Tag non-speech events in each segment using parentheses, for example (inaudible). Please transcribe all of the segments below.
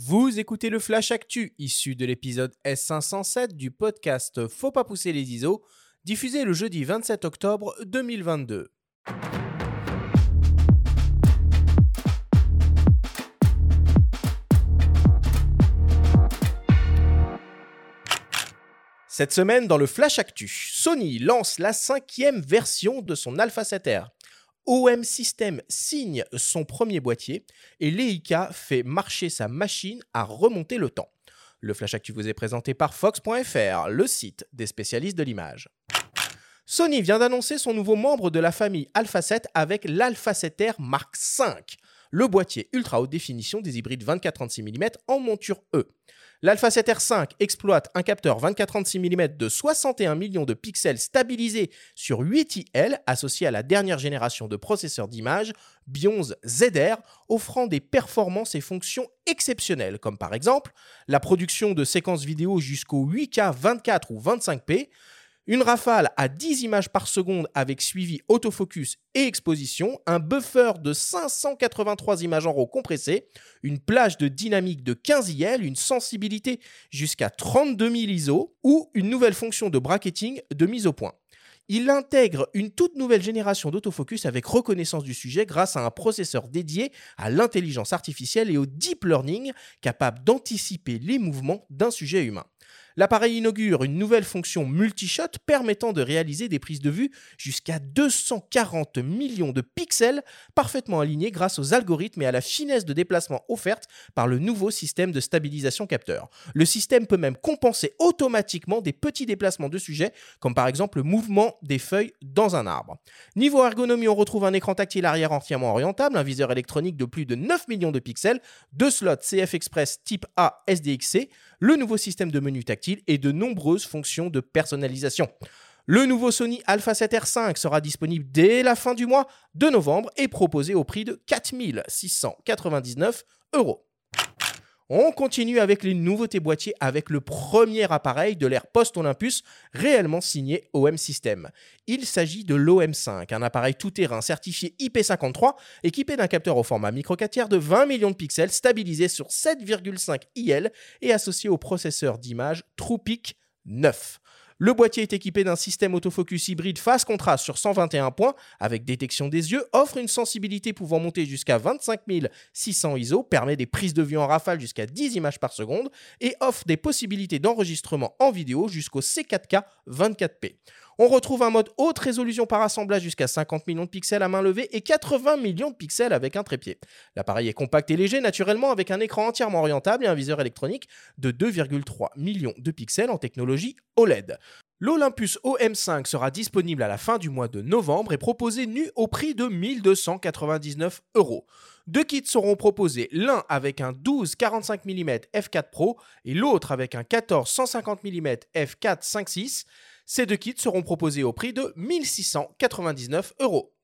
Vous écoutez le Flash Actu, issu de l'épisode S507 du podcast Faut pas pousser les ISO, diffusé le jeudi 27 octobre 2022. Cette semaine, dans le Flash Actu, Sony lance la cinquième version de son Alpha 7R. OM System signe son premier boîtier et Leica fait marcher sa machine à remonter le temps. Le Flash Actu vous est présenté par Fox.fr, le site des spécialistes de l'image. Sony vient d'annoncer son nouveau membre de la famille Alpha 7 avec l'Alpha 7R Mark V, le boîtier ultra haute définition des hybrides 24-36 mm en monture E. L'Alpha 7R5 exploite un capteur 24-36 mm de 61 millions de pixels stabilisé sur 8 IL associé à la dernière génération de processeurs d'image Bionz ZR offrant des performances et fonctions exceptionnelles comme par exemple la production de séquences vidéo jusqu'au 8K 24 ou 25p, une rafale à 10 images par seconde avec suivi autofocus et exposition, un buffer de 583 images en RAW compressées, une plage de dynamique de 15 IL, une sensibilité jusqu'à 32 000 ISO ou une nouvelle fonction de bracketing de mise au point. Il intègre une toute nouvelle génération d'autofocus avec reconnaissance du sujet grâce à un processeur dédié à l'intelligence artificielle et au deep learning capable d'anticiper les mouvements d'un sujet humain. L'appareil inaugure une nouvelle fonction multishot permettant de réaliser des prises de vue jusqu'à 240 millions de pixels parfaitement alignés grâce aux algorithmes et à la finesse de déplacement offerte par le nouveau système de stabilisation capteur. Le système peut même compenser automatiquement des petits déplacements de sujet, comme par exemple le mouvement des feuilles dans un arbre. Niveau ergonomie, on retrouve un écran tactile arrière entièrement orientable, un viseur électronique de plus de 9 millions de pixels, deux slots CF Express type A SDXC, le nouveau système de menu tactile et de nombreuses fonctions de personnalisation. Le nouveau Sony Alpha 7R5 sera disponible dès la fin du mois de novembre et proposé au prix de 4699 euros. On continue avec les nouveautés boîtiers avec le premier appareil de l'ère post-Olympus réellement signé OM System. Il s'agit de l'OM5, un appareil tout-terrain certifié IP53 équipé d'un capteur au format micro 4 tiers de 20 millions de pixels stabilisé sur 7,5 IL et associé au processeur d'image TruePic 9. Le boîtier est équipé d'un système autofocus hybride face contraste sur 121 points avec détection des yeux, offre une sensibilité pouvant monter jusqu'à 25 600 ISO, permet des prises de vue en rafale jusqu'à 10 images par seconde et offre des possibilités d'enregistrement en vidéo jusqu'au C4K 24p. On retrouve un mode haute résolution par assemblage jusqu'à 50 millions de pixels à main levée et 80 millions de pixels avec un trépied. L'appareil est compact et léger naturellement avec un écran entièrement orientable et un viseur électronique de 2,3 millions de pixels en technologie OLED. L'Olympus OM5 sera disponible à la fin du mois de novembre et proposé nu au prix de 1299 euros. Deux kits seront proposés, l'un avec un 12 45 mm f4 Pro et l'autre avec un 14 150 mm f4 5.6. Ces deux kits seront proposés au prix de 1699 euros.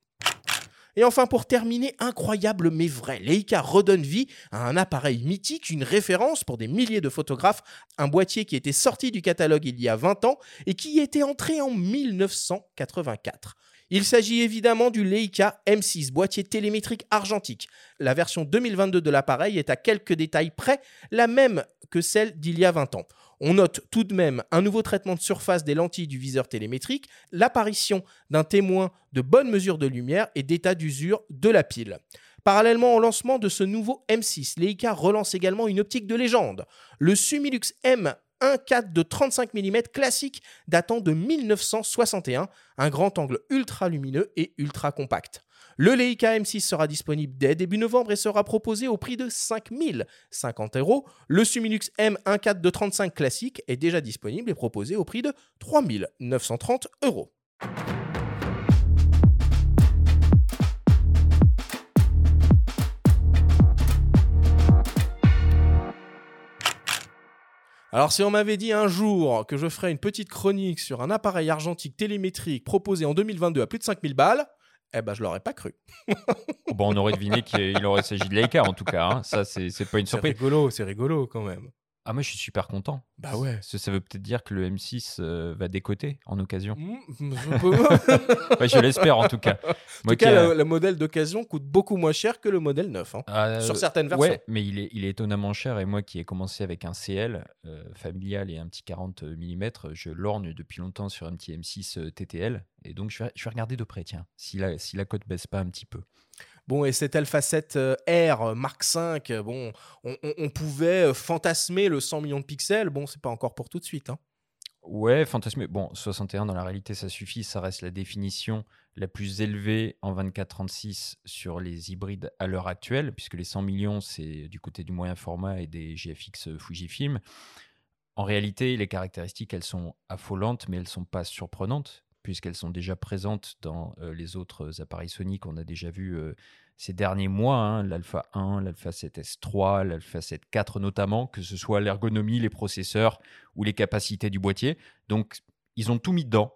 Et enfin, pour terminer, incroyable mais vrai, Leica redonne vie à un appareil mythique, une référence pour des milliers de photographes, un boîtier qui était sorti du catalogue il y a 20 ans et qui était entré en 1984. Il s'agit évidemment du Leica M6, boîtier télémétrique argentique. La version 2022 de l'appareil est à quelques détails près la même que celle d'il y a 20 ans. On note tout de même un nouveau traitement de surface des lentilles du viseur télémétrique, l'apparition d'un témoin de bonne mesure de lumière et d'état d'usure de la pile. Parallèlement au lancement de ce nouveau M6, Leica relance également une optique de légende, le Sumilux M 1.4 de 35 mm classique datant de 1961, un grand angle ultra lumineux et ultra compact. Le Leica M6 sera disponible dès début novembre et sera proposé au prix de 5050 euros. Le Sumilux M1.4 de 35 classique est déjà disponible et proposé au prix de 3930 euros. Alors si on m'avait dit un jour que je ferais une petite chronique sur un appareil argentique télémétrique proposé en 2022 à plus de 5000 balles, eh ben, je l'aurais pas cru. (laughs) Bon, on aurait deviné qu'il aurait s'agit de Leica en tout cas. Hein. Ça, c'est pas une surprise. C'est rigolo, c'est rigolo quand même. Ah, moi, je suis super content. Bah ouais. Ça, ça veut peut-être dire que le M6 euh, va décoter en occasion. Mmh, (laughs) (laughs) Ouais, je l'espère en tout cas. En Moi tout cas, a- le, le modèle d'occasion coûte beaucoup moins cher que le modèle neuf. hein, Ah, sur euh, certaines versions. Ouais, mais il est, il est étonnamment cher. Et moi qui ai commencé avec un CL euh, familial et un petit 40 mm, je lorgne depuis longtemps sur un petit M6 euh, TTL. Et donc, je vais, je vais regarder de près, tiens, si la, si la cote baisse pas un petit peu. Bon, et cet Alpha 7 euh, R euh, Mark V, euh, bon, on, pouvait fantasmer le 100 millions de pixels. Bon, c'est pas encore pour tout de suite. hein. Ouais, fantasmé. Bon, 61 dans la réalité, ça suffit. Ça reste la définition la plus élevée en 24-36 sur les hybrides à l'heure actuelle, puisque les 100 millions, c'est du côté du moyen format et des GFX Fujifilm. En réalité, les caractéristiques, elles sont affolantes, mais elles sont pas surprenantes, puisqu'elles sont déjà présentes dans euh, les autres appareils Sony qu'on a déjà vus euh, ces derniers mois, hein, l'Alpha 1, l'Alpha 7S 3, l'Alpha 7 4 notamment, que ce soit l'ergonomie, les processeurs ou les capacités du boîtier. Donc, ils ont tout mis dedans.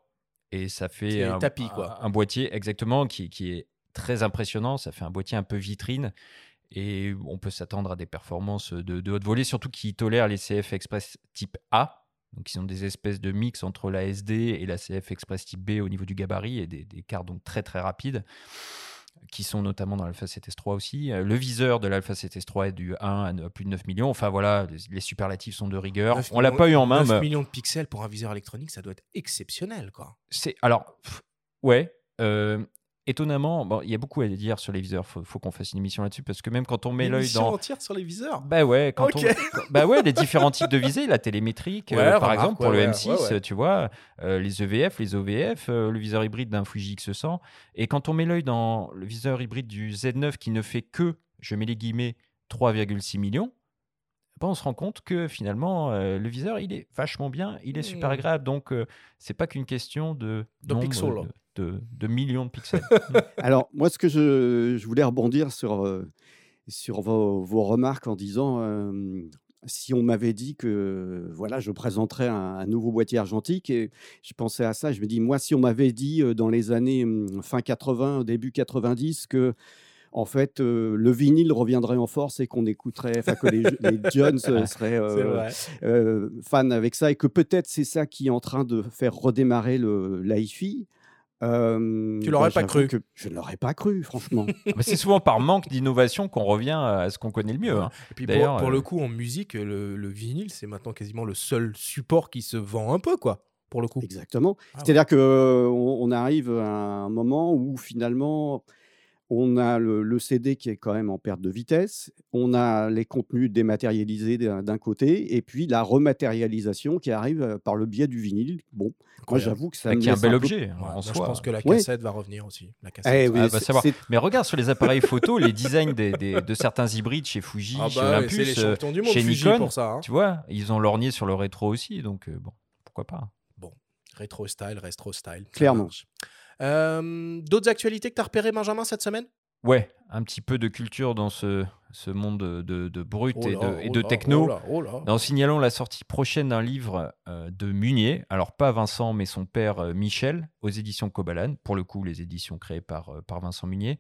Et ça fait un, tapis, quoi. un- un boîtier exactement qui, qui est très impressionnant. Ça fait un boîtier un peu vitrine. Et on peut s'attendre à des performances de, de haute volée, surtout qui tolèrent les CF Express type A. Donc, ils ont des espèces de mix entre la SD et la CF Express type B au niveau du gabarit et des, des cartes donc très très rapides qui sont notamment dans l'Alpha 7S3 aussi. Euh, Le viseur de l'Alpha 7S3 est du 1 à plus de 9 millions. Enfin voilà, les, les superlatifs sont de rigueur. 9 On l'a pas eu en main. 9 mais millions de pixels pour un viseur électronique, ça doit être exceptionnel, quoi. C'est alors pff, ouais. euh, étonnamment, bon, il y a beaucoup à dire sur les viseurs. Faut, faut qu'on fasse une émission là-dessus parce que même quand on met l'œil émission dans entière sur les viseurs? bah ouais, quand on- bah ouais, les différents types de visées, la télémétrique, euh, par remarque, exemple pour ouais, le ouais, M6, ouais, ouais. tu vois, euh, les EVF, les OVF, euh, le viseur hybride d'un Fuji X100. Et quand on met l'œil dans le viseur hybride du Z9 qui ne fait que, je mets les guillemets, 3,6 millions, bah, on se rend compte que finalement euh, le viseur il est vachement bien, il est super Mm. agréable. Donc euh, c'est pas qu'une question de De nombre pixels. de, de- de millions de pixels. (laughs) Alors, moi, ce que je, je voulais rebondir sur, euh, sur vos, vos remarques en disant euh, si on m'avait dit que voilà, je présenterais un, un nouveau boîtier argentique, et je pensais à ça, je me dis, moi, si on m'avait dit dans les années hum, fin 80, début 90, que en fait, euh, le vinyle reviendrait en force et qu'on écouterait, enfin que les, les (laughs) jeunes euh, seraient euh, C'est vrai. euh, fan avec ça et que peut-être c'est ça qui est en train de faire redémarrer le l'hi-fi. euh, Tu l'aurais bah, pas cru. que Je ne l'aurais pas cru, franchement. (laughs) Mais c'est souvent par manque d'innovation qu'on revient à ce qu'on connaît le mieux. hein. Et puis pour, euh, le coup, en musique, le, le vinyle, c'est maintenant quasiment le seul support qui se vend un peu, quoi, pour le coup. Exactement. Ah ouais. C'est-à-dire qu'on on arrive à un moment où finalement, on a le, le CD qui est quand même en perte de vitesse, on a les contenus dématérialisés d'un côté, et puis la rematérialisation qui arrive euh, par le biais du vinyle. Bon, moi j'avoue que ça qui est un bel un peu- objet Ouais, en moi, je pense que la Ouais. cassette va revenir aussi. La cassette. Eh oui, Ah, bah, savoir. Mais regarde sur les appareils photo, les designs des, des- de certains hybrides chez Fuji, Ah chez bah Olympus, les euh, champions du monde chez Fuji Nikon, pour ça. hein. tu vois, ils ont lorgné sur le rétro aussi, donc euh, bon, pourquoi pas. Rétro style, retro style. Clairement. Euh, D'autres actualités que tu as repérées, Benjamin, cette semaine? Ouais, un petit peu de culture dans ce, ce monde de, de brut Oh et de, et oh de techno. oh là, oh là. En signalant la sortie prochaine d'un livre euh, de Munier, alors pas Vincent, mais son père euh, Michel, aux éditions Cobalan, pour le coup, les éditions créées par, euh, par Vincent Munier.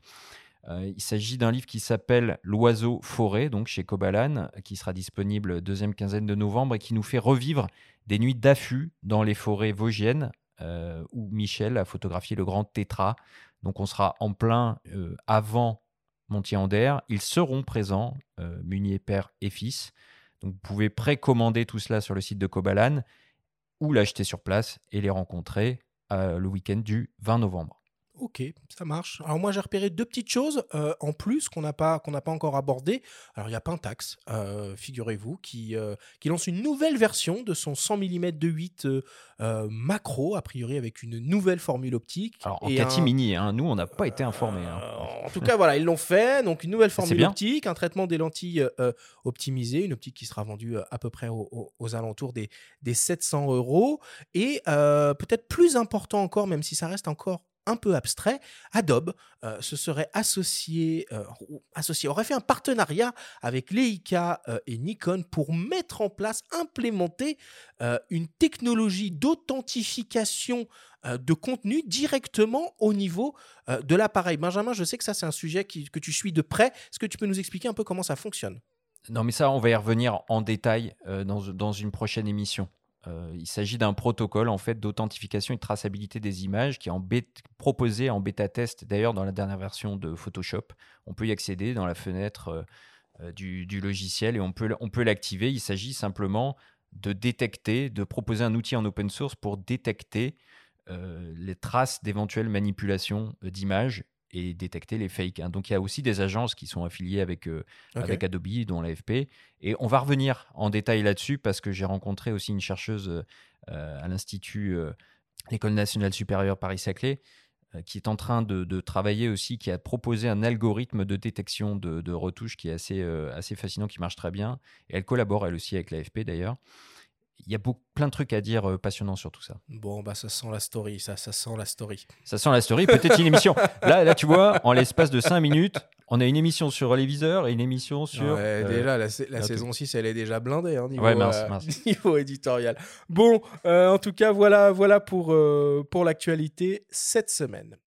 Il s'agit d'un livre qui s'appelle L'oiseau forêt, donc chez Cobalan, qui sera disponible deuxième quinzaine de novembre et qui nous fait revivre des nuits d'affût dans les forêts vosgiennes, euh, où Michel a photographié le grand tétra. Donc on sera en plein euh, avant Montier-Ander. Ils seront présents, euh, père et fils. Donc vous pouvez précommander tout cela sur le site de Cobalan ou l'acheter sur place et les rencontrer euh, le week-end du 20 novembre. Ok, ça marche. Alors moi j'ai repéré deux petites choses euh, en plus qu'on n'a pas qu'on n'a pas encore abordées. Alors il y a Pentax, euh, figurez-vous, qui euh, qui lance une nouvelle version de son 100 mm de 8 euh, euh, macro, a priori avec une nouvelle formule optique. Alors en et catimini, hein, nous on n'a pas été informés. hein. En tout cas, voilà, ils l'ont fait. Donc, une nouvelle formule optique, un traitement des lentilles optimisées, une optique qui sera vendue à peu près au- au- aux alentours des, des 700 euros. Et peut-être plus important encore, même si ça reste encore un peu abstrait, Adobe euh, se serait associé, euh, associé, aurait fait un partenariat avec Leica euh, et Nikon pour mettre en place, implémenter une technologie d'authentification de contenu directement au niveau de l'appareil. Benjamin, je sais que ça, c'est un sujet que tu suis de près. Est-ce que tu peux nous expliquer un peu comment ça fonctionne? Non, mais ça, on va y revenir en détail dans une prochaine émission. Euh, il s'agit d'un protocole en fait d'authentification et de traçabilité des images qui est proposé en bêta test d'ailleurs dans la dernière version de Photoshop. On peut y accéder dans la fenêtre euh, du, du, logiciel et on peut l'activer. Il s'agit simplement de détecter, de proposer un outil en open source pour détecter les traces d'éventuelles manipulations d'images et détecter les fakes. Hein. Donc il y a aussi des agences qui sont affiliées avec, euh, avec Adobe, dont l'AFP. Et on va revenir en détail là-dessus parce que j'ai rencontré aussi une chercheuse euh, à l'Institut, euh, l'École nationale supérieure Paris-Saclay, qui est en train de, de, travailler aussi, qui a proposé un algorithme de détection de, de retouches qui est assez, assez fascinant, qui marche très bien. Et elle collabore elle aussi avec l'AFP d'ailleurs il y a beaucoup, plein de trucs à dire euh, passionnants sur tout ça. Bon, bah ça sent la story, ça, ça sent la story. Ça sent la story, peut-être une émission. Là, là, tu vois, en l'espace de 5 minutes, on a une émission sur les viseurs et une émission sur. Ouais, euh, déjà, la, saison 6, elle est déjà blindée hein, niveau, ouais, mince, euh, (laughs) niveau éditorial. Bon, en tout cas, voilà, voilà pour, pour l'actualité cette semaine.